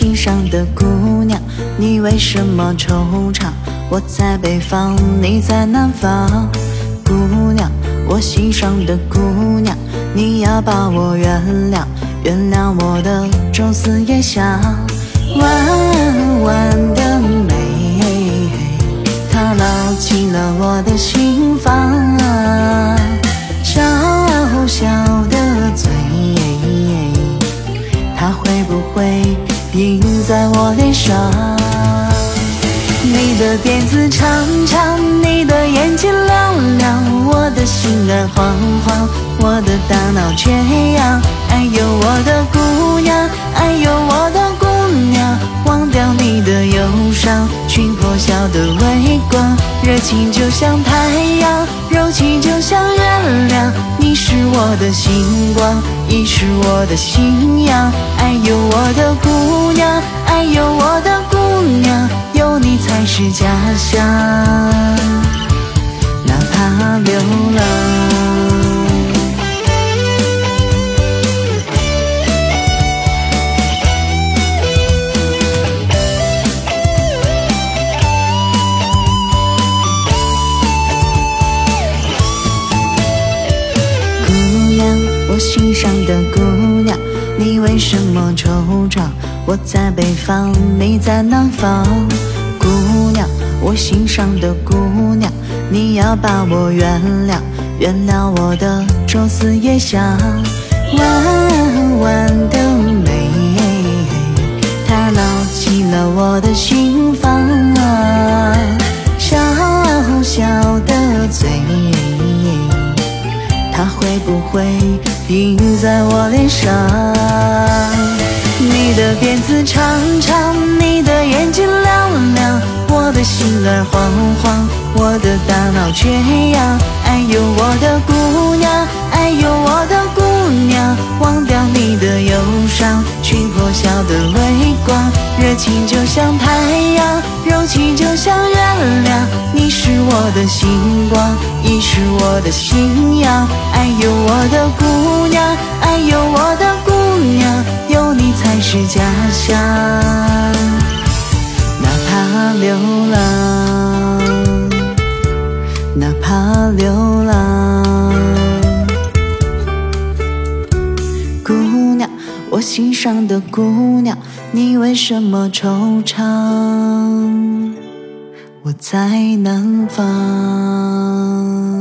心上的姑娘，你为什么惆怅？我在北方，你在南方。姑娘，我心上的姑娘，你要把我原谅，原谅我的昼思夜想。弯弯的在我脸上？你的辫子长长，你的眼睛亮亮，我的心儿慌慌，我的大脑缺氧。哎呦，我的姑娘，哎呦，我的姑娘，忘掉你的忧伤，寻破晓的微光，热情就像太阳，柔情就像月亮。你是我的星光，你是我的信仰。哎呦，我的姑娘，哎呦，我的姑娘，有你才是家乡，心上的姑娘，你为什么惆怅？我在北方，你在南方。姑娘，我心上的姑娘，你要把我原谅，原谅我的朝思夜想。弯不会印在我脸上？你的辫子长长，你的眼睛亮亮，我的心儿慌慌，我的大脑缺氧。哎呦，我的姑娘，哎呦，我的姑娘，忘掉你的忧伤，去破晓的微光，热情就像太阳，柔情就像月亮。你是我的星光，你是我的信仰。哎呦，我的姑娘，哎呦，我的姑娘，有你才是家乡，哪怕流浪，哪怕流浪。姑娘，我心上的姑娘，你为什么惆怅？我在南方。